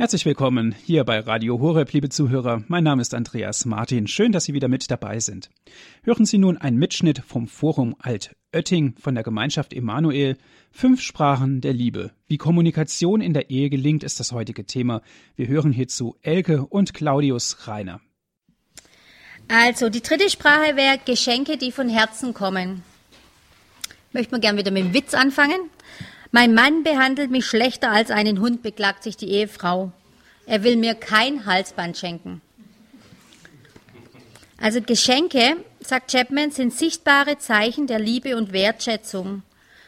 Herzlich willkommen hier bei Radio Horeb, liebe Zuhörer. Mein Name ist Andreas Martin. Schön, dass Sie wieder mit dabei sind. Hören Sie nun einen Mitschnitt vom Forum Altötting von der Gemeinschaft Emanuel. Fünf Sprachen der Liebe. Wie Kommunikation in der Ehe gelingt, ist das heutige Thema. Wir hören hierzu Elke und Claudius Reiner. Also, die dritte Sprache wäre Geschenke, die von Herzen kommen. Möchte man gern wieder mit dem Witz anfangen. Mein Mann behandelt mich schlechter als einen Hund, beklagt sich die Ehefrau. Er will mir kein Halsband schenken. Also Geschenke, sagt Chapman, sind sichtbare Zeichen der Liebe und Wertschätzung.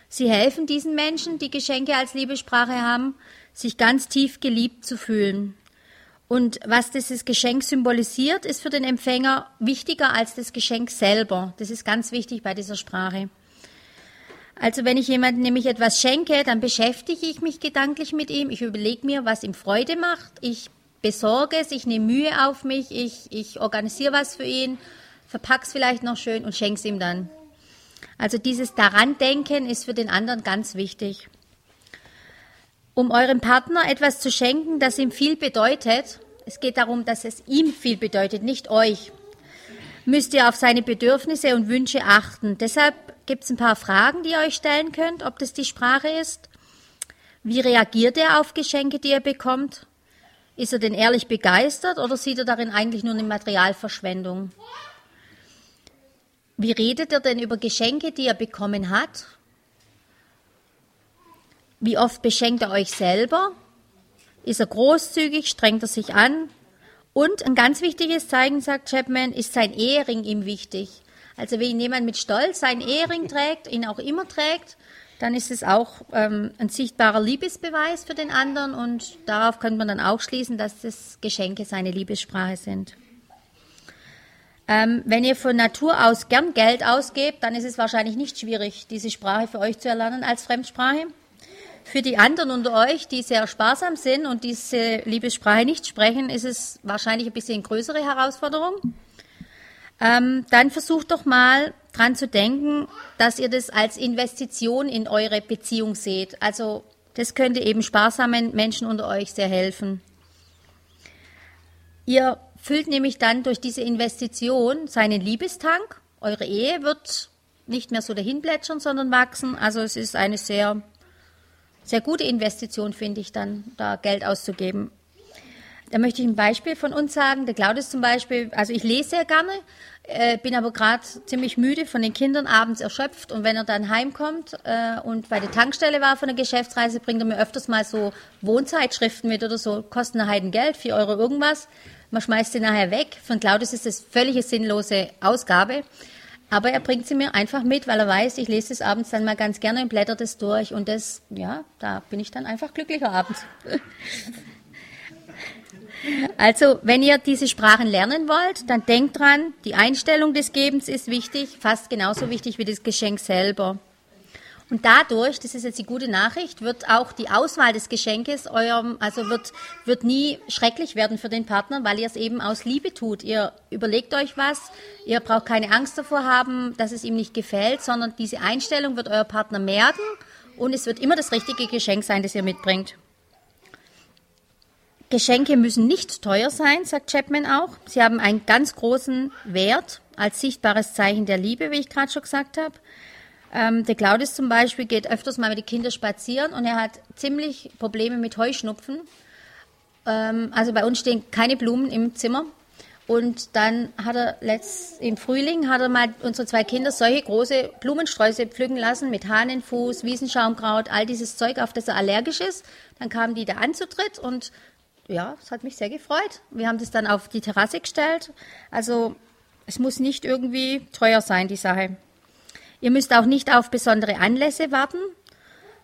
Sie helfen diesen Menschen, die Geschenke als Liebesprache haben, sich ganz tief geliebt zu fühlen. Und was dieses Geschenk symbolisiert, ist für den Empfänger wichtiger als das Geschenk selber. Das ist ganz wichtig bei dieser Sprache. Also wenn ich jemandem nämlich etwas schenke, dann beschäftige ich mich gedanklich mit ihm. Ich überlege mir, was ihm Freude macht. Ich besorge es, ich nehme Mühe auf mich, ich, ich organisiere was für ihn, verpacke es vielleicht noch schön und schenke es ihm dann. Also dieses daran denken ist für den anderen ganz wichtig. Um eurem Partner etwas zu schenken, das ihm viel bedeutet, es geht darum, dass es ihm viel bedeutet, nicht euch, müsst ihr auf seine Bedürfnisse und Wünsche achten. Deshalb gibt es ein paar Fragen, die ihr euch stellen könnt, ob das die Sprache ist. Wie reagiert er auf Geschenke, die er bekommt? Ist er denn ehrlich begeistert oder sieht er darin eigentlich nur eine Materialverschwendung? Wie redet er denn über Geschenke, die er bekommen hat? Wie oft beschenkt er euch selber? Ist er großzügig? Strengt er sich an? Und ein ganz wichtiges Zeichen, sagt Chapman, ist sein Ehering ihm wichtig. Also wenn jemand mit Stolz seinen Ehering trägt, ihn auch immer trägt, dann ist es auch ähm, ein sichtbarer Liebesbeweis für den anderen und darauf könnte man dann auch schließen, dass das Geschenke seine Liebessprache sind. Ähm, wenn ihr von Natur aus gern Geld ausgebt, dann ist es wahrscheinlich nicht schwierig, diese Sprache für euch zu erlernen als Fremdsprache. Für die anderen unter euch, die sehr sparsam sind und diese Liebessprache nicht sprechen, ist es wahrscheinlich ein bisschen größere Herausforderung ähm, dann versucht doch mal dran zu denken, dass ihr das als Investition in eure Beziehung seht. Also das könnte eben sparsamen Menschen unter euch sehr helfen. Ihr füllt nämlich dann durch diese Investition seinen Liebestank. Eure Ehe wird nicht mehr so dahin plätschern, sondern wachsen. Also es ist eine sehr, sehr gute Investition, finde ich, dann da Geld auszugeben. Da möchte ich ein Beispiel von uns sagen. Der Claudius zum Beispiel, also ich lese sehr gerne, äh, bin aber gerade ziemlich müde von den Kindern, abends erschöpft. Und wenn er dann heimkommt äh, und bei der Tankstelle war von der Geschäftsreise, bringt er mir öfters mal so Wohnzeitschriften mit oder so, kosten eine Heiden Geld, 4 Euro irgendwas. Man schmeißt sie nachher weg. Von Claudius ist das völlige sinnlose Ausgabe. Aber er bringt sie mir einfach mit, weil er weiß, ich lese es abends dann mal ganz gerne und blätter das durch. Und das, ja, da bin ich dann einfach glücklicher abends. Also, wenn ihr diese Sprachen lernen wollt, dann denkt dran, die Einstellung des Gebens ist wichtig, fast genauso wichtig wie das Geschenk selber. Und dadurch, das ist jetzt die gute Nachricht, wird auch die Auswahl des Geschenkes eurem, also wird, wird nie schrecklich werden für den Partner, weil ihr es eben aus Liebe tut. Ihr überlegt euch was, ihr braucht keine Angst davor haben, dass es ihm nicht gefällt, sondern diese Einstellung wird euer Partner merken und es wird immer das richtige Geschenk sein, das ihr mitbringt. Geschenke müssen nicht teuer sein, sagt Chapman auch. Sie haben einen ganz großen Wert als sichtbares Zeichen der Liebe, wie ich gerade schon gesagt habe. Ähm, der Claudius zum Beispiel geht öfters mal mit den Kindern spazieren und er hat ziemlich Probleme mit Heuschnupfen. Ähm, also bei uns stehen keine Blumen im Zimmer. Und dann hat er letzt, im Frühling hat er mal unsere zwei Kinder solche große Blumensträuße pflücken lassen mit Hahnenfuß, Wiesenschaumkraut, all dieses Zeug, auf das er allergisch ist. Dann kamen die da anzutritt und ja, es hat mich sehr gefreut. Wir haben das dann auf die Terrasse gestellt. Also es muss nicht irgendwie teuer sein, die Sache. Ihr müsst auch nicht auf besondere Anlässe warten.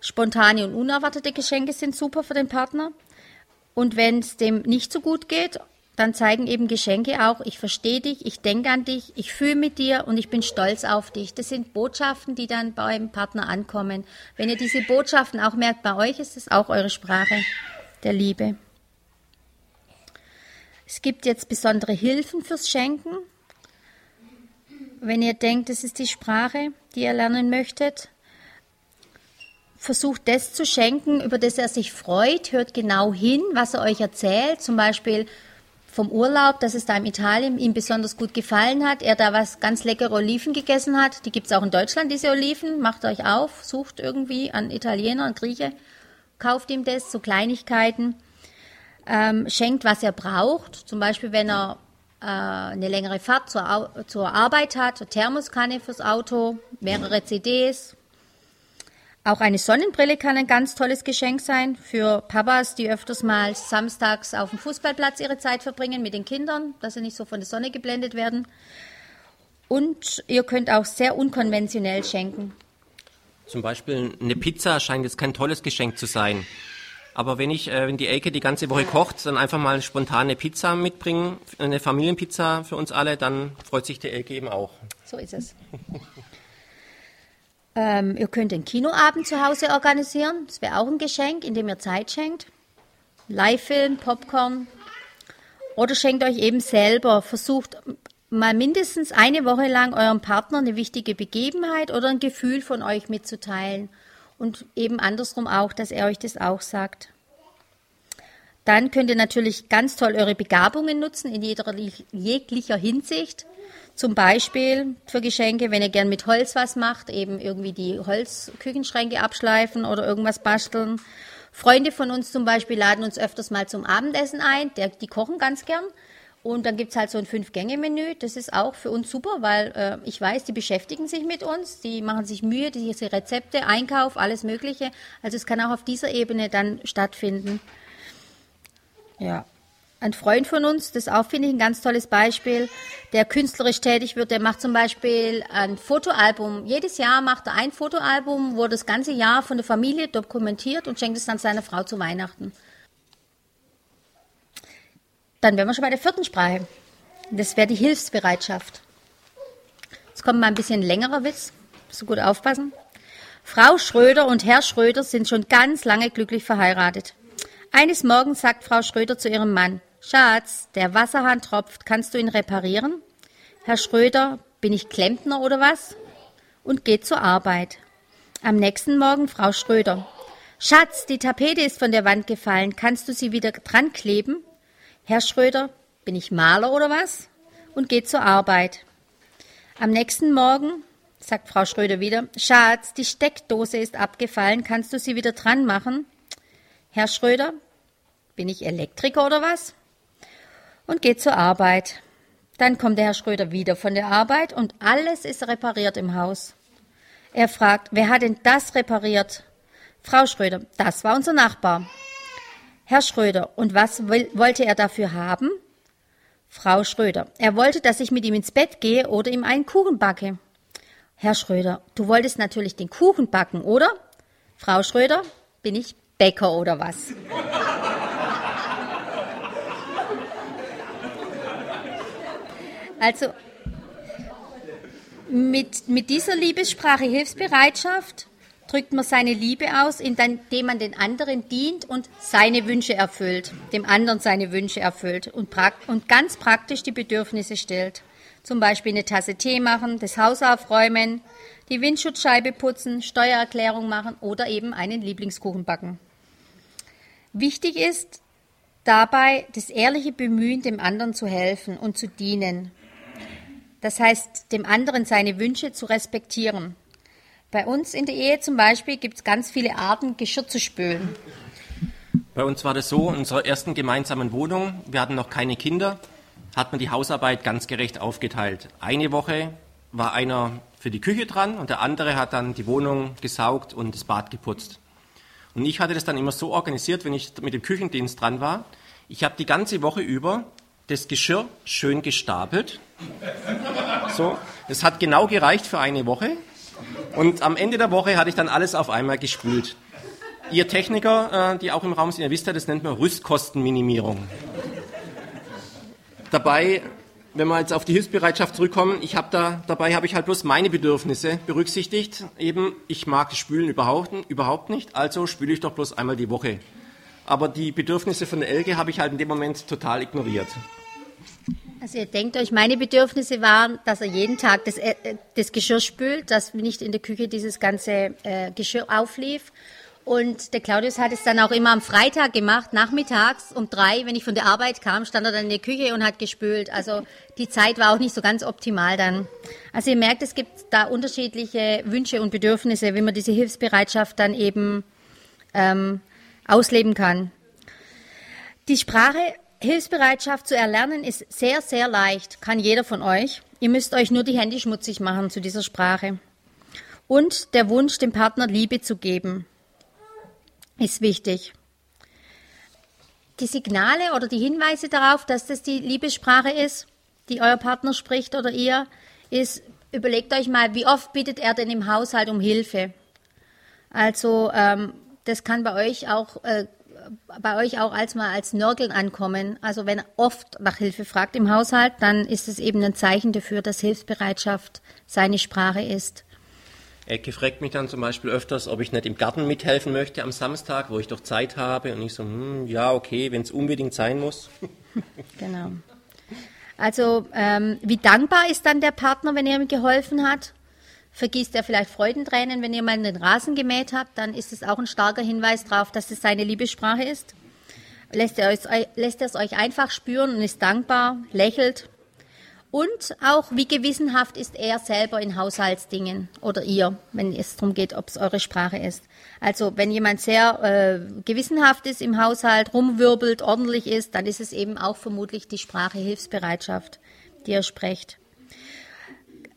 Spontane und unerwartete Geschenke sind super für den Partner. Und wenn es dem nicht so gut geht, dann zeigen eben Geschenke auch, ich verstehe dich, ich denke an dich, ich fühle mit dir und ich bin stolz auf dich. Das sind Botschaften, die dann beim Partner ankommen. Wenn ihr diese Botschaften auch merkt bei euch, ist es auch eure Sprache der Liebe. Es gibt jetzt besondere Hilfen fürs Schenken. Wenn ihr denkt, das ist die Sprache, die ihr lernen möchtet. versucht das zu schenken, über das er sich freut, hört genau hin, was er euch erzählt, zum Beispiel vom Urlaub, dass es da in Italien ihm besonders gut gefallen hat, er da was ganz leckere Oliven gegessen hat. Die gibt es auch in Deutschland, diese Oliven. Macht euch auf, sucht irgendwie an Italiener, an Grieche, kauft ihm das, so Kleinigkeiten. Ähm, schenkt, was er braucht. Zum Beispiel, wenn er äh, eine längere Fahrt zur, zur Arbeit hat, eine Thermoskanne fürs Auto, mehrere CDs, auch eine Sonnenbrille kann ein ganz tolles Geschenk sein für Papas, die öfters mal samstags auf dem Fußballplatz ihre Zeit verbringen mit den Kindern, dass sie nicht so von der Sonne geblendet werden. Und ihr könnt auch sehr unkonventionell schenken. Zum Beispiel eine Pizza scheint jetzt kein tolles Geschenk zu sein. Aber wenn ich, äh, wenn die Elke die ganze Woche kocht, dann einfach mal eine spontane Pizza mitbringen, eine Familienpizza für uns alle, dann freut sich die Elke eben auch. So ist es. Ähm, ihr könnt den Kinoabend zu Hause organisieren. Das wäre auch ein Geschenk, indem ihr Zeit schenkt. Live-Film, Popcorn. Oder schenkt euch eben selber. Versucht mal mindestens eine Woche lang eurem Partner eine wichtige Begebenheit oder ein Gefühl von euch mitzuteilen. Und eben andersrum auch, dass er euch das auch sagt. Dann könnt ihr natürlich ganz toll eure Begabungen nutzen in jeder, jeglicher Hinsicht. Zum Beispiel für Geschenke, wenn ihr gern mit Holz was macht, eben irgendwie die Holzküchenschränke abschleifen oder irgendwas basteln. Freunde von uns zum Beispiel laden uns öfters mal zum Abendessen ein, der, die kochen ganz gern. Und dann gibt es halt so ein Fünf-Gänge-Menü. Das ist auch für uns super, weil äh, ich weiß, die beschäftigen sich mit uns, die machen sich Mühe, diese Rezepte, Einkauf, alles Mögliche. Also es kann auch auf dieser Ebene dann stattfinden. Ja, ein Freund von uns, das auch, finde ich, ein ganz tolles Beispiel, der künstlerisch tätig wird, der macht zum Beispiel ein Fotoalbum. Jedes Jahr macht er ein Fotoalbum, wo das ganze Jahr von der Familie dokumentiert und schenkt es dann seiner Frau zu Weihnachten. Dann wären wir schon bei der vierten Sprache. Das wäre die Hilfsbereitschaft. Jetzt kommt mal ein bisschen längerer Witz. So gut aufpassen. Frau Schröder und Herr Schröder sind schon ganz lange glücklich verheiratet. Eines Morgens sagt Frau Schröder zu ihrem Mann, Schatz, der Wasserhahn tropft, kannst du ihn reparieren? Herr Schröder, bin ich Klempner oder was? Und geht zur Arbeit. Am nächsten Morgen Frau Schröder. Schatz, die Tapete ist von der Wand gefallen, kannst du sie wieder dran kleben? Herr Schröder, bin ich Maler oder was? Und geht zur Arbeit. Am nächsten Morgen sagt Frau Schröder wieder, Schatz, die Steckdose ist abgefallen, kannst du sie wieder dran machen? Herr Schröder, bin ich Elektriker oder was? und geht zur Arbeit. Dann kommt der Herr Schröder wieder von der Arbeit und alles ist repariert im Haus. Er fragt, wer hat denn das repariert? Frau Schröder, das war unser Nachbar. Herr Schröder, und was wollte er dafür haben? Frau Schröder, er wollte, dass ich mit ihm ins Bett gehe oder ihm einen Kuchen backe. Herr Schröder, du wolltest natürlich den Kuchen backen, oder? Frau Schröder, bin ich Bäcker oder was? Also mit, mit dieser Liebessprache Hilfsbereitschaft drückt man seine Liebe aus, indem man den anderen dient und seine Wünsche erfüllt, dem anderen seine Wünsche erfüllt und, und ganz praktisch die Bedürfnisse stellt. Zum Beispiel eine Tasse Tee machen, das Haus aufräumen, die Windschutzscheibe putzen, Steuererklärung machen oder eben einen Lieblingskuchen backen. Wichtig ist dabei das ehrliche Bemühen, dem anderen zu helfen und zu dienen. Das heißt, dem anderen seine Wünsche zu respektieren. Bei uns in der Ehe zum Beispiel gibt es ganz viele Arten, Geschirr zu spülen. Bei uns war das so, in unserer ersten gemeinsamen Wohnung, wir hatten noch keine Kinder, hat man die Hausarbeit ganz gerecht aufgeteilt. Eine Woche war einer für die Küche dran und der andere hat dann die Wohnung gesaugt und das Bad geputzt. Und ich hatte das dann immer so organisiert, wenn ich mit dem Küchendienst dran war. Ich habe die ganze Woche über das Geschirr schön gestapelt. So, das hat genau gereicht für eine Woche. Und am Ende der Woche hatte ich dann alles auf einmal gespült. Ihr Techniker, äh, die auch im Raum sind, ihr wisst ja, das nennt man Rüstkostenminimierung. Dabei, wenn wir jetzt auf die Hilfsbereitschaft zurückkommen, ich habe da, dabei habe ich halt bloß meine Bedürfnisse berücksichtigt. Eben, ich mag Spülen überhaupt, überhaupt nicht, also spüle ich doch bloß einmal die Woche. Aber die Bedürfnisse von der Elke habe ich halt in dem Moment total ignoriert. Also ihr denkt euch, meine Bedürfnisse waren, dass er jeden Tag das, äh, das Geschirr spült, dass nicht in der Küche dieses ganze äh, Geschirr auflief. Und der Claudius hat es dann auch immer am Freitag gemacht, nachmittags um drei, wenn ich von der Arbeit kam, stand er dann in der Küche und hat gespült. Also die Zeit war auch nicht so ganz optimal dann. Also ihr merkt, es gibt da unterschiedliche Wünsche und Bedürfnisse, wie man diese Hilfsbereitschaft dann eben ähm, ausleben kann. Die Sprache Hilfsbereitschaft zu erlernen ist sehr, sehr leicht, kann jeder von euch. Ihr müsst euch nur die Hände schmutzig machen zu dieser Sprache. Und der Wunsch, dem Partner Liebe zu geben, ist wichtig. Die Signale oder die Hinweise darauf, dass das die Liebessprache ist, die euer Partner spricht oder ihr, ist, überlegt euch mal, wie oft bittet er denn im Haushalt um Hilfe? Also ähm, das kann bei euch auch äh, bei euch auch als mal als Nörgeln ankommen. Also wenn er oft nach Hilfe fragt im Haushalt, dann ist es eben ein Zeichen dafür, dass Hilfsbereitschaft seine Sprache ist. Ecke fragt mich dann zum Beispiel öfters, ob ich nicht im Garten mithelfen möchte am Samstag, wo ich doch Zeit habe. Und ich so, hm, ja, okay, wenn es unbedingt sein muss. genau. Also ähm, wie dankbar ist dann der Partner, wenn er ihm geholfen hat? Vergießt er vielleicht Freudentränen, wenn ihr mal den Rasen gemäht habt, dann ist es auch ein starker Hinweis darauf, dass es seine Liebessprache ist. Lässt er, es, lässt er es euch einfach spüren und ist dankbar, lächelt. Und auch, wie gewissenhaft ist er selber in Haushaltsdingen oder ihr, wenn es darum geht, ob es eure Sprache ist. Also wenn jemand sehr äh, gewissenhaft ist im Haushalt, rumwirbelt, ordentlich ist, dann ist es eben auch vermutlich die Sprache Hilfsbereitschaft, die er spricht.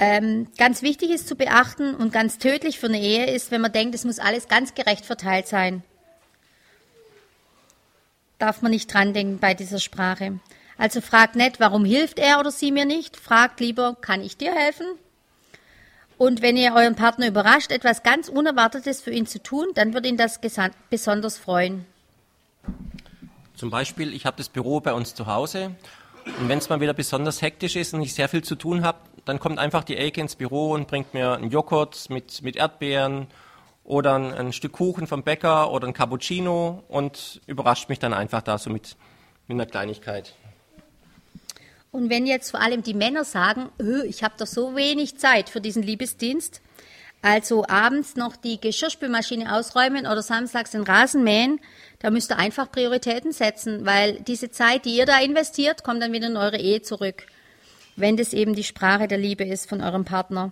Ähm, ganz wichtig ist zu beachten und ganz tödlich für eine Ehe ist, wenn man denkt, es muss alles ganz gerecht verteilt sein. Darf man nicht dran denken bei dieser Sprache. Also fragt nicht, warum hilft er oder sie mir nicht. Fragt lieber, kann ich dir helfen? Und wenn ihr euren Partner überrascht, etwas ganz Unerwartetes für ihn zu tun, dann wird ihn das besonders freuen. Zum Beispiel, ich habe das Büro bei uns zu Hause und wenn es mal wieder besonders hektisch ist und ich sehr viel zu tun habe, dann kommt einfach die Elke ins Büro und bringt mir einen Joghurt mit, mit Erdbeeren oder ein, ein, Stück Kuchen vom Bäcker oder ein Cappuccino und überrascht mich dann einfach da so mit, mit einer Kleinigkeit. Und wenn jetzt vor allem die Männer sagen, ich habe doch so wenig Zeit für diesen Liebesdienst, also abends noch die Geschirrspülmaschine ausräumen oder samstags den Rasen mähen, da müsst ihr einfach Prioritäten setzen, weil diese Zeit, die ihr da investiert, kommt dann wieder in eure Ehe zurück wenn das eben die Sprache der Liebe ist von eurem Partner.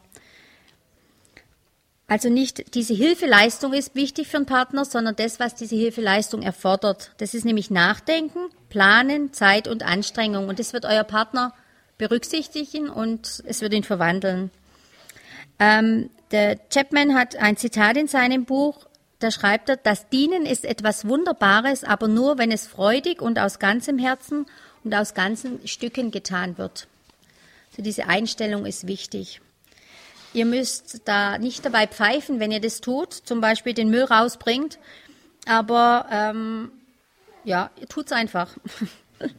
Also nicht diese Hilfeleistung ist wichtig für einen Partner, sondern das, was diese Hilfeleistung erfordert. Das ist nämlich Nachdenken, Planen, Zeit und Anstrengung. Und das wird euer Partner berücksichtigen und es wird ihn verwandeln. Ähm, der Chapman hat ein Zitat in seinem Buch, da schreibt er, das Dienen ist etwas Wunderbares, aber nur, wenn es freudig und aus ganzem Herzen und aus ganzen Stücken getan wird. Also diese Einstellung ist wichtig. Ihr müsst da nicht dabei pfeifen, wenn ihr das tut, zum Beispiel den Müll rausbringt, aber ähm, ja, ihr tut's einfach.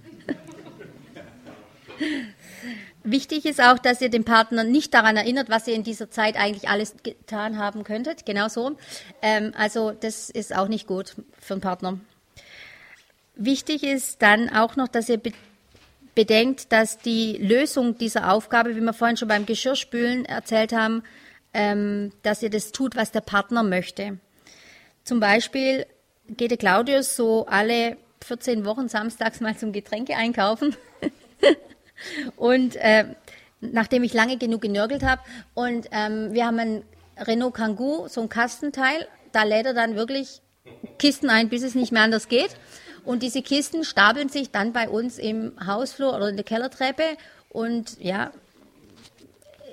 Wichtig ist auch, dass ihr den Partner nicht daran erinnert, was ihr in dieser Zeit eigentlich alles getan haben könntet. Genau so. Ähm, also das ist auch nicht gut für einen Partner. Wichtig ist dann auch noch, dass ihr bedenkt, dass die Lösung dieser Aufgabe, wie wir vorhin schon beim Geschirrspülen erzählt haben, ähm, dass ihr das tut, was der Partner möchte. Zum Beispiel geht der Claudius so alle 14 Wochen samstags mal zum Getränke einkaufen. und äh, nachdem ich lange genug genörgelt habe und ähm, wir haben ein Renault Kangoo, so ein Kastenteil, da lädt er dann wirklich Kisten ein, bis es nicht mehr anders geht. Und diese Kisten stapeln sich dann bei uns im Hausflur oder in der Kellertreppe. Und ja,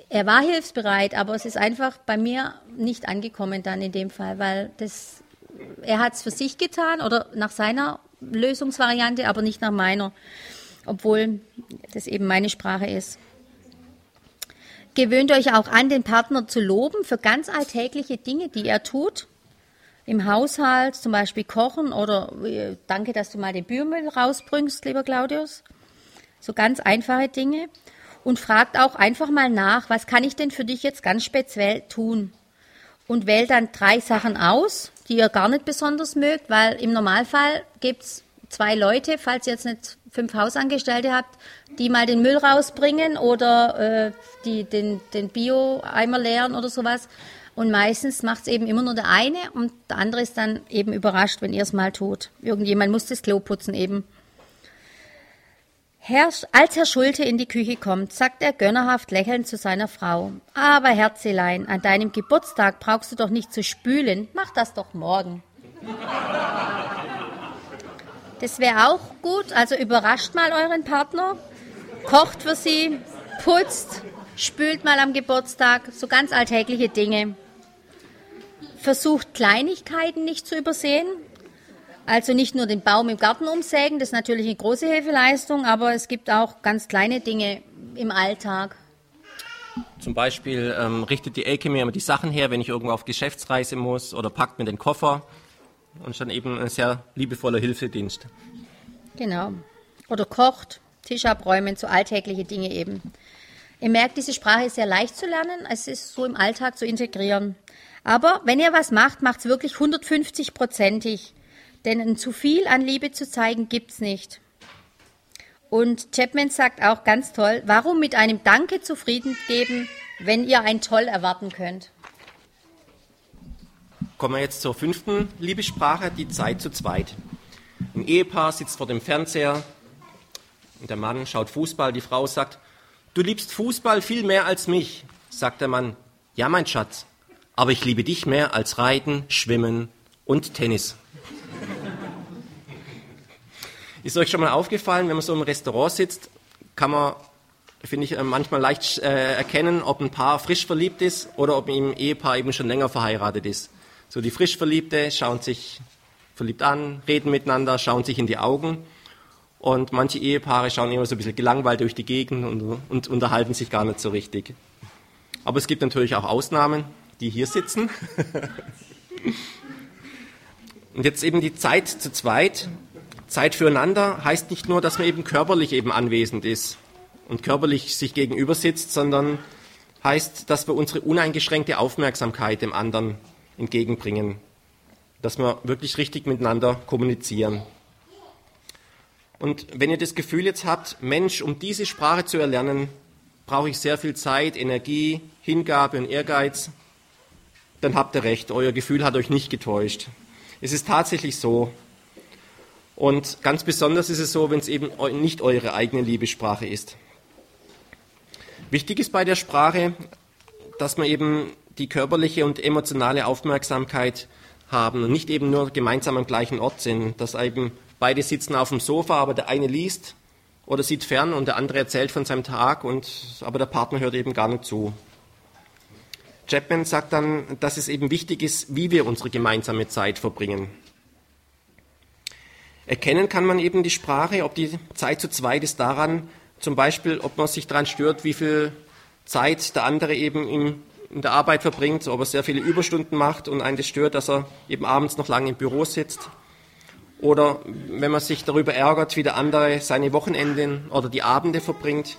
er war hilfsbereit, aber es ist einfach bei mir nicht angekommen dann in dem Fall, weil das, er hat es für sich getan oder nach seiner Lösungsvariante, aber nicht nach meiner, obwohl das eben meine Sprache ist. Gewöhnt euch auch an, den Partner zu loben für ganz alltägliche Dinge, die er tut im Haushalt, zum Beispiel kochen oder äh, danke, dass du mal den Bürmüll rausbringst, lieber Claudius. So ganz einfache Dinge. Und fragt auch einfach mal nach, was kann ich denn für dich jetzt ganz speziell tun? Und wählt dann drei Sachen aus, die ihr gar nicht besonders mögt, weil im Normalfall gibt's zwei Leute, falls ihr jetzt nicht fünf Hausangestellte habt, die mal den Müll rausbringen oder äh, die den, den Bio-Eimer leeren oder sowas. Und meistens macht es eben immer nur der eine und der andere ist dann eben überrascht, wenn ihr es mal tut. Irgendjemand muss das Klo putzen eben. Herr, als Herr Schulte in die Küche kommt, sagt er gönnerhaft lächelnd zu seiner Frau. Aber Herzelein, an deinem Geburtstag brauchst du doch nicht zu spülen. Mach das doch morgen. Das wäre auch gut. Also überrascht mal euren Partner, kocht für sie, putzt, spült mal am Geburtstag, so ganz alltägliche Dinge. Versucht Kleinigkeiten nicht zu übersehen. Also nicht nur den Baum im Garten umsägen, das ist natürlich eine große Hilfeleistung, aber es gibt auch ganz kleine Dinge im Alltag. Zum Beispiel ähm, richtet die Elke mir immer die Sachen her, wenn ich irgendwo auf Geschäftsreise muss oder packt mir den Koffer und ist dann eben ein sehr liebevoller Hilfedienst. Genau. Oder kocht, Tisch abräumen, so alltägliche Dinge eben. Ihr merkt, diese Sprache ist sehr leicht zu lernen, es ist so im Alltag zu integrieren. Aber wenn ihr was macht, macht es wirklich 150-prozentig. Denn ein zu viel an Liebe zu zeigen gibt's nicht. Und Chapman sagt auch ganz toll, warum mit einem Danke zufrieden geben, wenn ihr ein Toll erwarten könnt. Kommen wir jetzt zur fünften Liebessprache, die Zeit zu zweit. Ein Ehepaar sitzt vor dem Fernseher und der Mann schaut Fußball. Die Frau sagt, du liebst Fußball viel mehr als mich. Sagt der Mann, ja mein Schatz, aber ich liebe dich mehr als Reiten, Schwimmen und Tennis. Ist euch schon mal aufgefallen, wenn man so im Restaurant sitzt, kann man, finde ich, manchmal leicht äh, erkennen, ob ein Paar frisch verliebt ist oder ob ein Ehepaar eben schon länger verheiratet ist. So die frisch Verliebte schauen sich verliebt an, reden miteinander, schauen sich in die Augen. Und manche Ehepaare schauen immer so ein bisschen gelangweilt durch die Gegend und, und unterhalten sich gar nicht so richtig. Aber es gibt natürlich auch Ausnahmen, die hier sitzen. und jetzt eben die Zeit zu zweit. Zeit füreinander heißt nicht nur, dass man eben körperlich eben anwesend ist und körperlich sich gegenüber sitzt, sondern heißt, dass wir unsere uneingeschränkte Aufmerksamkeit dem anderen entgegenbringen, dass wir wirklich richtig miteinander kommunizieren. Und wenn ihr das Gefühl jetzt habt, Mensch, um diese Sprache zu erlernen, brauche ich sehr viel Zeit, Energie, Hingabe und Ehrgeiz, dann habt ihr recht, euer Gefühl hat euch nicht getäuscht. Es ist tatsächlich so. Und ganz besonders ist es so, wenn es eben nicht eure eigene Liebessprache ist. Wichtig ist bei der Sprache, dass man eben die körperliche und emotionale Aufmerksamkeit haben und nicht eben nur gemeinsam am gleichen Ort sind, dass eben beide sitzen auf dem Sofa, aber der eine liest oder sieht fern und der andere erzählt von seinem Tag und aber der Partner hört eben gar nicht zu. Chapman sagt dann, dass es eben wichtig ist, wie wir unsere gemeinsame Zeit verbringen. Erkennen kann man eben die Sprache, ob die Zeit zu zweit ist daran, zum Beispiel, ob man sich daran stört, wie viel Zeit der andere eben im in der Arbeit verbringt, ob er sehr viele Überstunden macht und einen das stört, dass er eben abends noch lange im Büro sitzt. Oder wenn man sich darüber ärgert, wie der andere seine Wochenenden oder die Abende verbringt.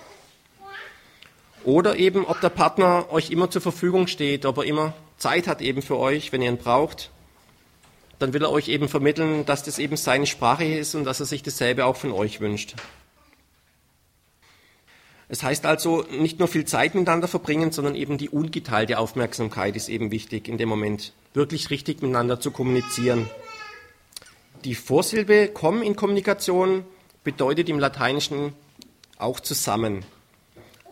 Oder eben, ob der Partner euch immer zur Verfügung steht, ob er immer Zeit hat eben für euch, wenn ihr ihn braucht. Dann will er euch eben vermitteln, dass das eben seine Sprache ist und dass er sich dasselbe auch von euch wünscht. Es heißt also, nicht nur viel Zeit miteinander verbringen, sondern eben die ungeteilte Aufmerksamkeit ist eben wichtig in dem Moment, wirklich richtig miteinander zu kommunizieren. Die Vorsilbe komm in Kommunikation bedeutet im Lateinischen auch zusammen.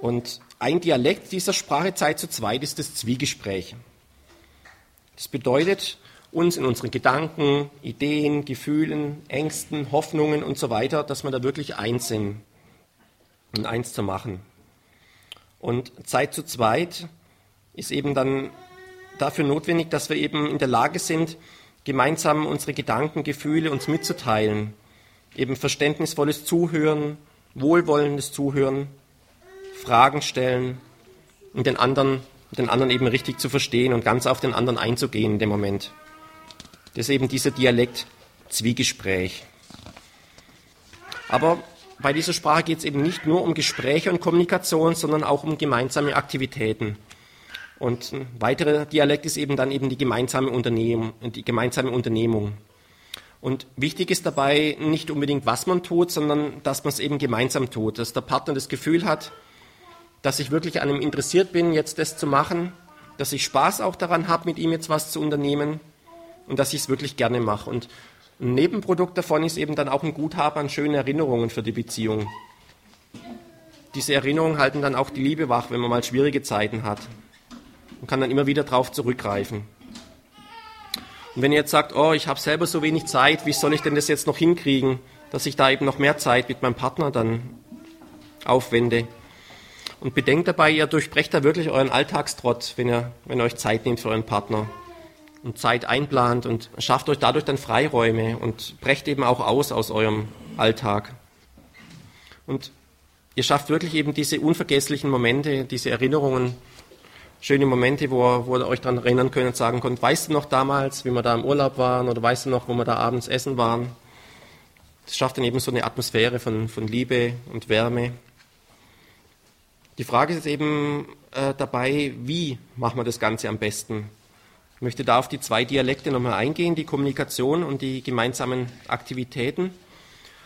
Und ein Dialekt dieser Sprache Zeit zu zweit ist das Zwiegespräch. Das bedeutet, uns in unseren Gedanken, Ideen, Gefühlen, Ängsten, Hoffnungen und so weiter, dass wir da wirklich eins sind und eins zu machen. Und Zeit zu zweit ist eben dann dafür notwendig, dass wir eben in der Lage sind, gemeinsam unsere Gedanken, Gefühle uns mitzuteilen. Eben verständnisvolles Zuhören, wohlwollendes Zuhören, Fragen stellen und den anderen, den anderen eben richtig zu verstehen und ganz auf den anderen einzugehen in dem Moment. Das ist eben dieser Dialekt Zwiegespräch. Aber bei dieser Sprache geht es eben nicht nur um Gespräche und Kommunikation, sondern auch um gemeinsame Aktivitäten. Und ein weiterer Dialekt ist eben dann eben die gemeinsame Unternehmung. Die gemeinsame Unternehmung. Und wichtig ist dabei nicht unbedingt, was man tut, sondern dass man es eben gemeinsam tut. Dass der Partner das Gefühl hat, dass ich wirklich an ihm interessiert bin, jetzt das zu machen, dass ich Spaß auch daran habe, mit ihm jetzt was zu unternehmen und dass ich es wirklich gerne mache. Und ein Nebenprodukt davon ist eben dann auch ein Guthaben an schönen Erinnerungen für die Beziehung. Diese Erinnerungen halten dann auch die Liebe wach, wenn man mal schwierige Zeiten hat. Man kann dann immer wieder darauf zurückgreifen. Und wenn ihr jetzt sagt, oh, ich habe selber so wenig Zeit, wie soll ich denn das jetzt noch hinkriegen, dass ich da eben noch mehr Zeit mit meinem Partner dann aufwende? Und bedenkt dabei, ihr durchbrecht da wirklich euren Alltagstrott, wenn ihr, wenn ihr euch Zeit nehmt für euren Partner und Zeit einplant und schafft euch dadurch dann Freiräume und brecht eben auch aus aus eurem Alltag. Und ihr schafft wirklich eben diese unvergesslichen Momente, diese Erinnerungen schöne Momente, wo, wo ihr euch daran erinnern könnt und sagen könnt, weißt du noch damals, wie wir da im Urlaub waren oder weißt du noch, wo wir da abends essen waren? Das schafft dann eben so eine Atmosphäre von, von Liebe und Wärme. Die Frage ist eben äh, dabei, wie machen wir das Ganze am besten? Ich möchte da auf die zwei Dialekte nochmal eingehen, die Kommunikation und die gemeinsamen Aktivitäten.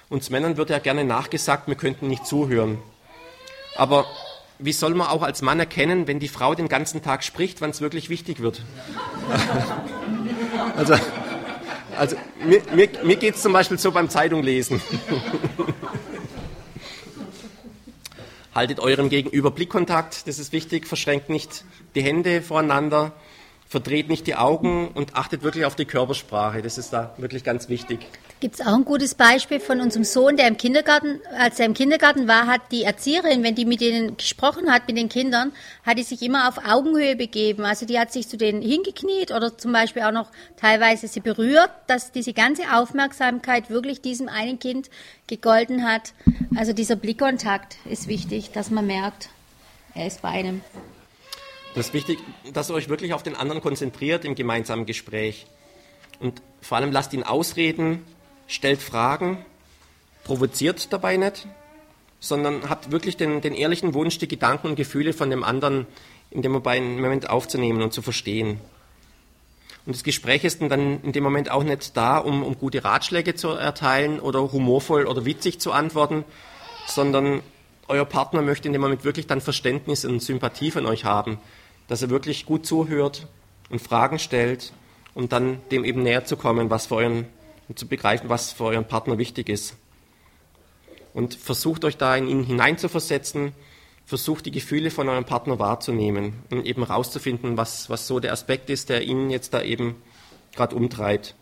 Uns Männern wird ja gerne nachgesagt, wir könnten nicht zuhören. Aber wie soll man auch als Mann erkennen, wenn die Frau den ganzen Tag spricht, wann es wirklich wichtig wird? also, also mir, mir, mir geht es zum Beispiel so beim Zeitunglesen. Haltet eurem Gegenüber Blickkontakt, das ist wichtig, verschränkt nicht die Hände voreinander, verdreht nicht die Augen und achtet wirklich auf die Körpersprache. Das ist da wirklich ganz wichtig. Gibt es auch ein gutes Beispiel von unserem Sohn, der im Kindergarten, als er im Kindergarten war, hat die Erzieherin, wenn die mit denen gesprochen hat, mit den Kindern, hat die sich immer auf Augenhöhe begeben. Also die hat sich zu denen hingekniet oder zum Beispiel auch noch teilweise sie berührt, dass diese ganze Aufmerksamkeit wirklich diesem einen Kind gegolten hat. Also dieser Blickkontakt ist wichtig, dass man merkt, er ist bei einem. Das ist wichtig, dass ihr euch wirklich auf den anderen konzentriert im gemeinsamen Gespräch. Und vor allem lasst ihn ausreden, stellt Fragen, provoziert dabei nicht, sondern habt wirklich den, den ehrlichen Wunsch, die Gedanken und Gefühle von dem anderen in dem Moment aufzunehmen und zu verstehen. Und das Gespräch ist dann in dem Moment auch nicht da, um, um gute Ratschläge zu erteilen oder humorvoll oder witzig zu antworten, sondern euer Partner möchte in dem Moment wirklich dann Verständnis und Sympathie von euch haben dass er wirklich gut zuhört und Fragen stellt, um dann dem eben näher zu kommen, was für euren, um zu begreifen, was für euren Partner wichtig ist. Und versucht euch da in ihn hineinzuversetzen, versucht die Gefühle von eurem Partner wahrzunehmen und eben herauszufinden, was, was so der Aspekt ist, der ihn jetzt da eben gerade umtreibt.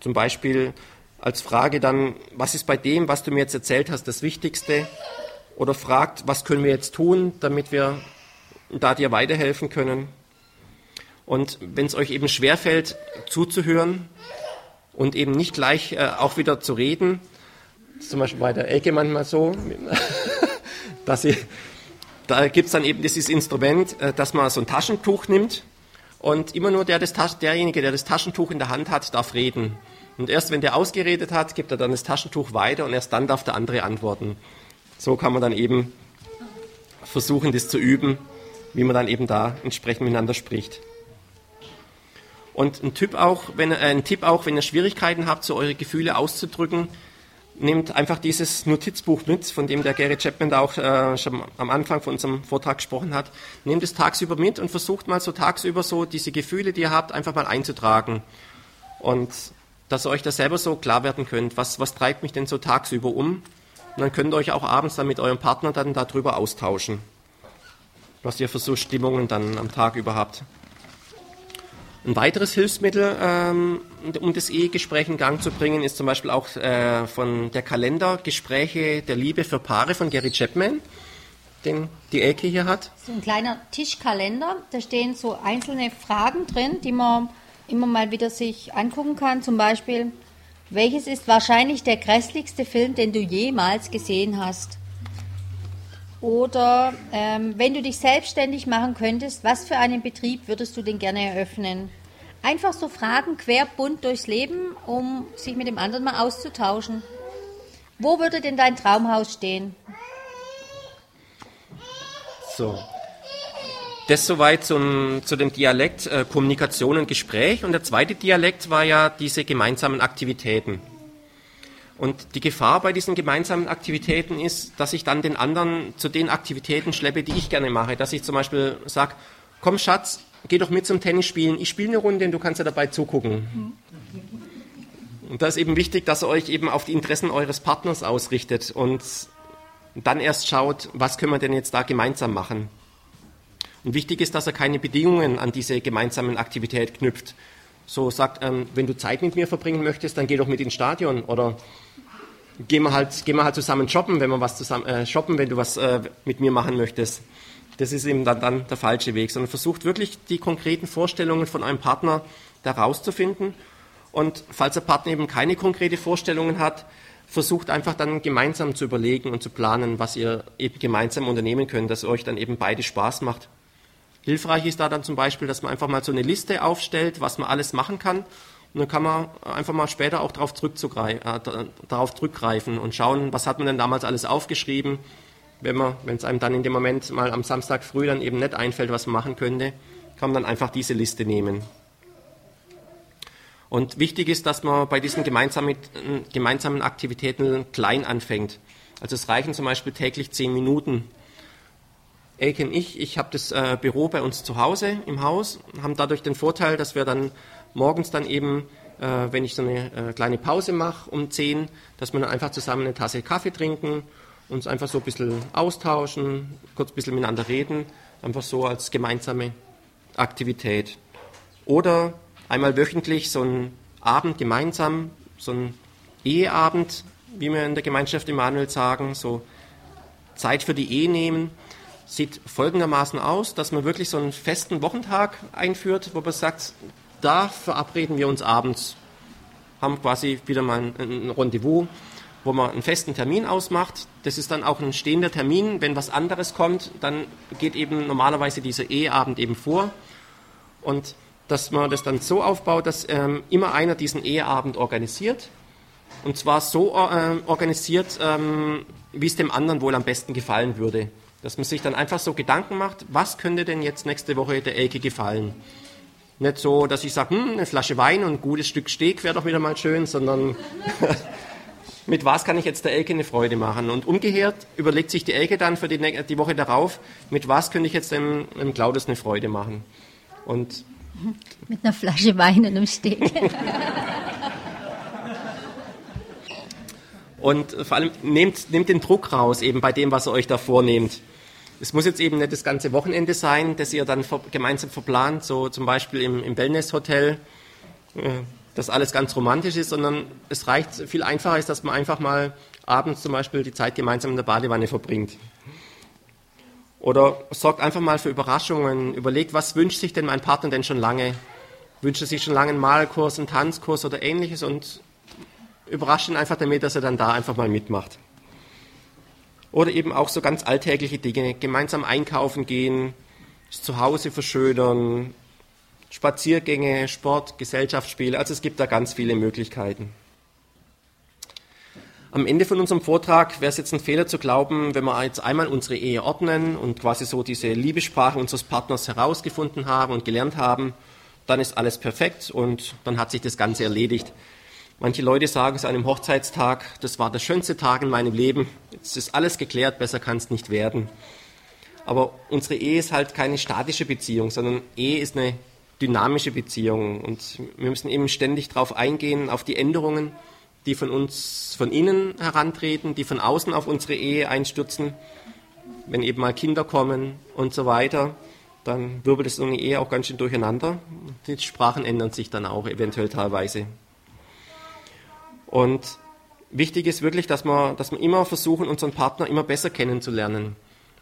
Zum Beispiel als Frage dann, was ist bei dem, was du mir jetzt erzählt hast, das Wichtigste? Oder fragt, was können wir jetzt tun, damit wir da dir weiterhelfen können. Und wenn es euch eben schwerfällt, zuzuhören und eben nicht gleich äh, auch wieder zu reden, zum Beispiel bei der Ecke manchmal so, dass sie, da gibt es dann eben dieses Instrument, äh, dass man so ein Taschentuch nimmt und immer nur der, derjenige, der das Taschentuch in der Hand hat, darf reden. Und erst wenn der ausgeredet hat, gibt er dann das Taschentuch weiter und erst dann darf der andere antworten. So kann man dann eben versuchen, das zu üben wie man dann eben da entsprechend miteinander spricht. Und ein Tipp auch, wenn, äh, ein Tipp auch, wenn ihr Schwierigkeiten habt, so eure Gefühle auszudrücken, nehmt einfach dieses Notizbuch mit, von dem der Gary Chapman da auch äh, schon am Anfang von unserem Vortrag gesprochen hat. Nehmt es tagsüber mit und versucht mal so tagsüber so diese Gefühle, die ihr habt, einfach mal einzutragen. Und dass ihr euch da selber so klar werden könnt, was, was treibt mich denn so tagsüber um? Und dann könnt ihr euch auch abends dann mit eurem Partner dann darüber austauschen was ihr für so Stimmungen dann am Tag über habt. Ein weiteres Hilfsmittel, ähm, um das Ehegespräch in Gang zu bringen, ist zum Beispiel auch äh, von der Kalender Gespräche der Liebe für Paare von Gary Chapman, den die Elke hier hat. So ein kleiner Tischkalender, da stehen so einzelne Fragen drin, die man immer mal wieder sich angucken kann. Zum Beispiel, welches ist wahrscheinlich der grässlichste Film, den du jemals gesehen hast? Oder ähm, wenn du dich selbstständig machen könntest, was für einen Betrieb würdest du denn gerne eröffnen? Einfach so Fragen querbunt durchs Leben, um sich mit dem anderen mal auszutauschen. Wo würde denn dein Traumhaus stehen? So. Das soweit zum, zu dem Dialekt äh, Kommunikation und Gespräch. Und der zweite Dialekt war ja diese gemeinsamen Aktivitäten. Und die Gefahr bei diesen gemeinsamen Aktivitäten ist, dass ich dann den anderen zu den Aktivitäten schleppe, die ich gerne mache. Dass ich zum Beispiel sage, komm Schatz, geh doch mit zum Tennis spielen. Ich spiele eine Runde und du kannst ja dabei zugucken. Und da ist eben wichtig, dass ihr euch eben auf die Interessen eures Partners ausrichtet und dann erst schaut, was können wir denn jetzt da gemeinsam machen. Und wichtig ist, dass er keine Bedingungen an diese gemeinsamen Aktivität knüpft. So sagt, ähm, wenn du Zeit mit mir verbringen möchtest, dann geh doch mit ins Stadion oder gehen wir halt, gehen wir halt zusammen shoppen, wenn wir was zusammen äh, shoppen, wenn du was äh, mit mir machen möchtest. Das ist eben dann, dann der falsche Weg, sondern versucht wirklich die konkreten Vorstellungen von einem Partner da rauszufinden. Und falls der Partner eben keine konkrete Vorstellungen hat, versucht einfach dann gemeinsam zu überlegen und zu planen, was ihr eben gemeinsam unternehmen könnt, dass euch dann eben beide Spaß macht. Hilfreich ist da dann zum Beispiel, dass man einfach mal so eine Liste aufstellt, was man alles machen kann. Und dann kann man einfach mal später auch darauf, äh, darauf zurückgreifen und schauen, was hat man denn damals alles aufgeschrieben. Wenn es einem dann in dem Moment mal am Samstag früh dann eben nicht einfällt, was man machen könnte, kann man dann einfach diese Liste nehmen. Und wichtig ist, dass man bei diesen gemeinsamen, gemeinsamen Aktivitäten klein anfängt. Also es reichen zum Beispiel täglich zehn Minuten Elke und ich, ich habe das äh, Büro bei uns zu Hause im Haus, haben dadurch den Vorteil, dass wir dann morgens dann eben, äh, wenn ich so eine äh, kleine Pause mache um 10, dass wir dann einfach zusammen eine Tasse Kaffee trinken, uns einfach so ein bisschen austauschen, kurz ein bisschen miteinander reden, einfach so als gemeinsame Aktivität. Oder einmal wöchentlich so ein Abend gemeinsam, so ein Eheabend, wie wir in der Gemeinschaft Emanuel sagen, so Zeit für die Ehe nehmen sieht folgendermaßen aus, dass man wirklich so einen festen Wochentag einführt, wo man sagt, da verabreden wir uns abends, haben quasi wieder mal ein, ein Rendezvous, wo man einen festen Termin ausmacht. Das ist dann auch ein stehender Termin. Wenn was anderes kommt, dann geht eben normalerweise dieser Eheabend eben vor. Und dass man das dann so aufbaut, dass ähm, immer einer diesen Eheabend organisiert. Und zwar so äh, organisiert, ähm, wie es dem anderen wohl am besten gefallen würde. Dass man sich dann einfach so Gedanken macht, was könnte denn jetzt nächste Woche der Elke gefallen? Nicht so, dass ich sage, hm, eine Flasche Wein und ein gutes Stück Steak wäre doch wieder mal schön, sondern mit was kann ich jetzt der Elke eine Freude machen? Und umgekehrt überlegt sich die Elke dann für die, die Woche darauf, mit was könnte ich jetzt dem, dem Claudius eine Freude machen? Und mit einer Flasche Wein und einem Steak. Und vor allem nehmt, nehmt den Druck raus, eben bei dem, was ihr euch da vornehmt. Es muss jetzt eben nicht das ganze Wochenende sein, das ihr dann gemeinsam verplant, so zum Beispiel im, im Wellness-Hotel, äh, das alles ganz romantisch ist, sondern es reicht, viel einfacher ist, dass man einfach mal abends zum Beispiel die Zeit gemeinsam in der Badewanne verbringt. Oder sorgt einfach mal für Überraschungen, überlegt, was wünscht sich denn mein Partner denn schon lange? Wünscht er sich schon lange einen Malkurs, einen Tanzkurs oder ähnliches und überrascht ihn einfach damit, dass er dann da einfach mal mitmacht. Oder eben auch so ganz alltägliche Dinge, gemeinsam einkaufen gehen, das Zuhause verschönern, Spaziergänge, Sport, Gesellschaftsspiele, also es gibt da ganz viele Möglichkeiten. Am Ende von unserem Vortrag wäre es jetzt ein Fehler zu glauben, wenn wir jetzt einmal unsere Ehe ordnen und quasi so diese Liebessprache unseres Partners herausgefunden haben und gelernt haben, dann ist alles perfekt und dann hat sich das Ganze erledigt. Manche Leute sagen es an einem Hochzeitstag, das war der schönste Tag in meinem Leben, jetzt ist alles geklärt, besser kann es nicht werden. Aber unsere Ehe ist halt keine statische Beziehung, sondern Ehe ist eine dynamische Beziehung und wir müssen eben ständig darauf eingehen, auf die Änderungen, die von uns, von innen herantreten, die von außen auf unsere Ehe einstürzen, wenn eben mal Kinder kommen und so weiter, dann wirbelt es so eine Ehe auch ganz schön durcheinander. Die Sprachen ändern sich dann auch eventuell teilweise. Und wichtig ist wirklich, dass wir, dass wir immer versuchen, unseren Partner immer besser kennenzulernen.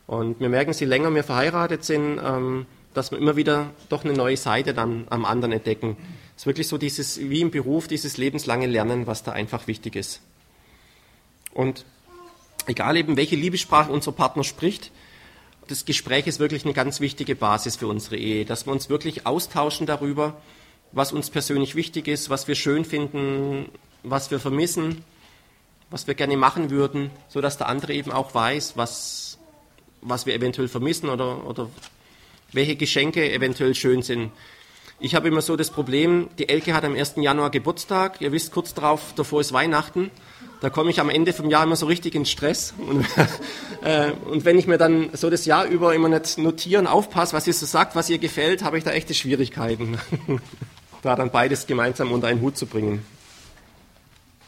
Und wir merken, je länger wir verheiratet sind, ähm, dass wir immer wieder doch eine neue Seite dann am anderen entdecken. Es ist wirklich so dieses, wie im Beruf, dieses lebenslange Lernen, was da einfach wichtig ist. Und egal eben, welche Liebessprache unser Partner spricht, das Gespräch ist wirklich eine ganz wichtige Basis für unsere Ehe, dass wir uns wirklich austauschen darüber, was uns persönlich wichtig ist, was wir schön finden, was wir vermissen, was wir gerne machen würden, so dass der andere eben auch weiß, was, was wir eventuell vermissen oder, oder welche Geschenke eventuell schön sind. Ich habe immer so das Problem, die Elke hat am 1. Januar Geburtstag, ihr wisst kurz darauf, davor ist Weihnachten. Da komme ich am Ende vom Jahr immer so richtig in Stress. Und, äh, und wenn ich mir dann so das Jahr über immer nicht notieren, aufpasse, was ihr so sagt, was ihr gefällt, habe ich da echte Schwierigkeiten, da dann beides gemeinsam unter einen Hut zu bringen.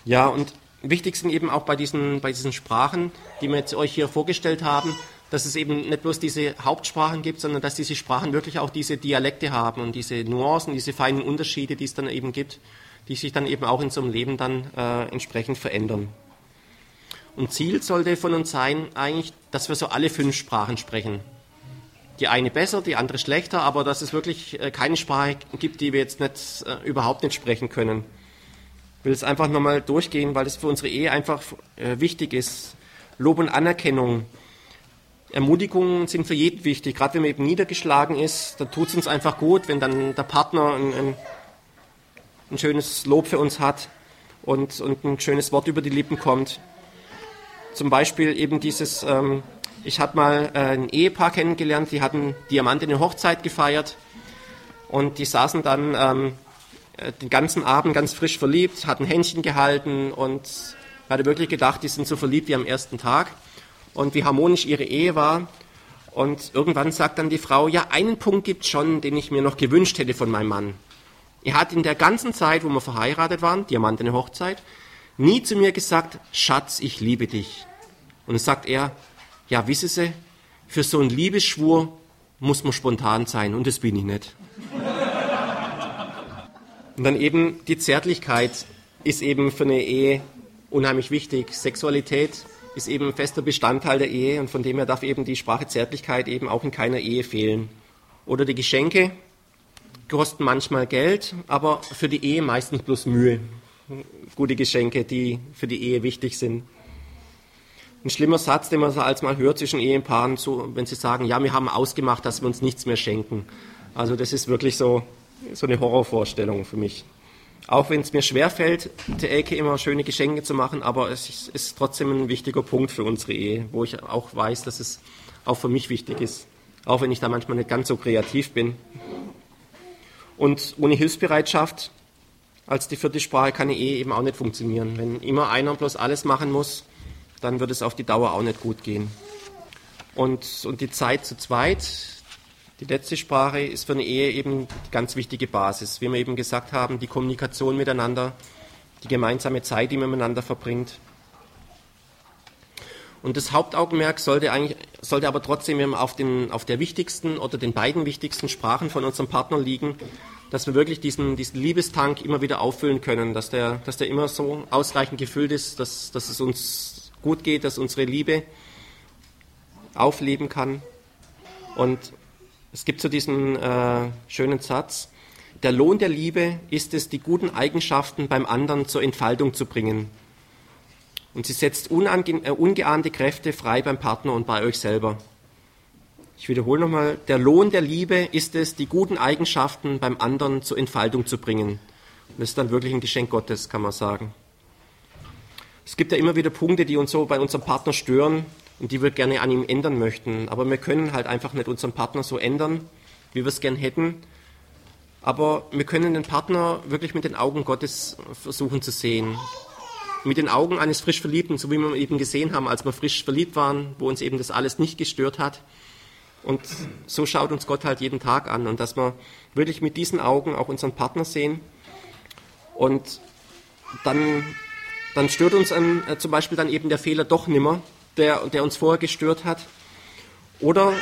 Ja, und wichtig sind eben auch bei diesen, bei diesen Sprachen, die wir jetzt euch hier vorgestellt haben, dass es eben nicht bloß diese Hauptsprachen gibt, sondern dass diese Sprachen wirklich auch diese Dialekte haben und diese Nuancen, diese feinen Unterschiede, die es dann eben gibt, die sich dann eben auch in so einem Leben dann äh, entsprechend verändern. Und Ziel sollte von uns sein, eigentlich, dass wir so alle fünf Sprachen sprechen. Die eine besser, die andere schlechter, aber dass es wirklich äh, keine Sprache gibt, die wir jetzt nicht, äh, überhaupt nicht sprechen können. Will es einfach nochmal durchgehen, weil es für unsere Ehe einfach äh, wichtig ist. Lob und Anerkennung, Ermutigungen sind für jeden wichtig. Gerade wenn man eben niedergeschlagen ist, dann tut es uns einfach gut, wenn dann der Partner ein, ein, ein, schönes Lob für uns hat und, und ein schönes Wort über die Lippen kommt. Zum Beispiel eben dieses, ähm, ich hatte mal äh, ein Ehepaar kennengelernt, die hatten Diamant in der Hochzeit gefeiert und die saßen dann ähm, äh, den ganzen Abend ganz frisch verliebt, hatten Händchen gehalten und hatte wirklich gedacht, die sind so verliebt wie am ersten Tag und wie harmonisch ihre Ehe war. Und irgendwann sagt dann die Frau, ja, einen Punkt gibt schon, den ich mir noch gewünscht hätte von meinem Mann. Er hat in der ganzen Zeit, wo wir verheiratet waren, Diamant in der Hochzeit, nie zu mir gesagt, Schatz, ich liebe dich. Und dann sagt er, ja, wissen Sie, für so einen Liebesschwur muss man spontan sein und das bin ich nicht. Und dann eben die Zärtlichkeit ist eben für eine Ehe unheimlich wichtig. Sexualität ist eben ein fester Bestandteil der Ehe und von dem her darf eben die Sprache Zärtlichkeit eben auch in keiner Ehe fehlen. Oder die Geschenke kosten manchmal Geld, aber für die Ehe meistens bloß Mühe. Gute Geschenke, die für die Ehe wichtig sind. Ein schlimmer Satz, den man so als mal hört zwischen Ehepaaren, so, wenn sie sagen, ja, wir haben ausgemacht, dass wir uns nichts mehr schenken. Also das ist wirklich so, so eine Horrorvorstellung für mich. Auch wenn es mir schwerfällt, der Elke immer schöne Geschenke zu machen, aber es ist trotzdem ein wichtiger Punkt für unsere Ehe, wo ich auch weiß, dass es auch für mich wichtig ist. Auch wenn ich da manchmal nicht ganz so kreativ bin. Und ohne Hilfsbereitschaft als die vierte Sprache kann eine Ehe eben auch nicht funktionieren. Wenn immer einer bloß alles machen muss, dann wird es auf die Dauer auch nicht gut gehen. Und, und die Zeit zu zweit, die letzte Sprache ist für eine Ehe eben die ganz wichtige Basis. Wie wir eben gesagt haben, die Kommunikation miteinander, die gemeinsame Zeit, die man miteinander verbringt. Und das Hauptaugenmerk sollte, eigentlich, sollte aber trotzdem auf, den, auf der wichtigsten oder den beiden wichtigsten Sprachen von unserem Partner liegen, dass wir wirklich diesen, diesen Liebestank immer wieder auffüllen können, dass der, dass der immer so ausreichend gefüllt ist, dass, dass es uns gut geht, dass unsere Liebe aufleben kann. Und es gibt so diesen äh, schönen Satz, der Lohn der Liebe ist es, die guten Eigenschaften beim anderen zur Entfaltung zu bringen. Und sie setzt äh, ungeahnte Kräfte frei beim Partner und bei euch selber. Ich wiederhole nochmal, der Lohn der Liebe ist es, die guten Eigenschaften beim anderen zur Entfaltung zu bringen. Und das ist dann wirklich ein Geschenk Gottes, kann man sagen. Es gibt ja immer wieder Punkte, die uns so bei unserem Partner stören und die wir gerne an ihm ändern möchten. Aber wir können halt einfach nicht unseren Partner so ändern, wie wir es gern hätten. Aber wir können den Partner wirklich mit den Augen Gottes versuchen zu sehen. Mit den Augen eines frisch Verliebten, so wie wir eben gesehen haben, als wir frisch verliebt waren, wo uns eben das alles nicht gestört hat. Und so schaut uns Gott halt jeden Tag an. Und dass wir wirklich mit diesen Augen auch unseren Partner sehen. Und dann, dann stört uns an, äh, zum Beispiel dann eben der Fehler doch nimmer, der, der uns vorher gestört hat. Oder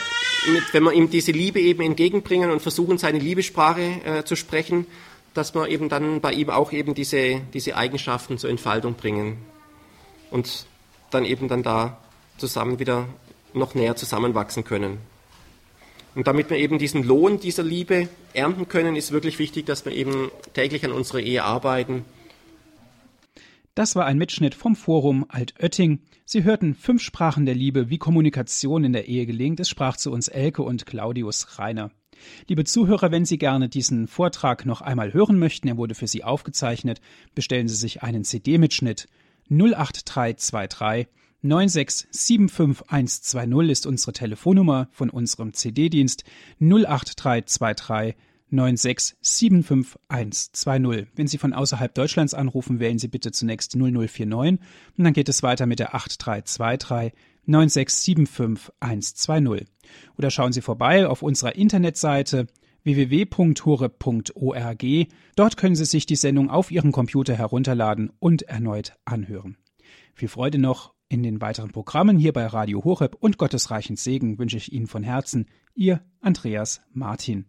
mit, wenn wir ihm diese Liebe eben entgegenbringen und versuchen, seine Liebessprache äh, zu sprechen, dass wir eben dann bei ihm auch eben diese, diese Eigenschaften zur Entfaltung bringen und dann eben dann da zusammen wieder noch näher zusammenwachsen können. Und damit wir eben diesen Lohn dieser Liebe ernten können, ist wirklich wichtig, dass wir eben täglich an unserer Ehe arbeiten das war ein Mitschnitt vom Forum Altötting. Sie hörten fünf Sprachen der Liebe, wie Kommunikation in der Ehe gelingt. Es sprach zu uns Elke und Claudius Reiner. Liebe Zuhörer, wenn Sie gerne diesen Vortrag noch einmal hören möchten, er wurde für Sie aufgezeichnet, bestellen Sie sich einen CD-Mitschnitt 08323 9675120 ist unsere Telefonnummer von unserem CD-Dienst 08323 9675120. Wenn Sie von außerhalb Deutschlands anrufen, wählen Sie bitte zunächst 0049 und dann geht es weiter mit der 8323 9675120. Oder schauen Sie vorbei auf unserer Internetseite www.hure.org. Dort können Sie sich die Sendung auf Ihren Computer herunterladen und erneut anhören. Viel Freude noch in den weiteren Programmen hier bei Radio Horeb und Gottes reichen Segen wünsche ich Ihnen von Herzen, Ihr Andreas Martin.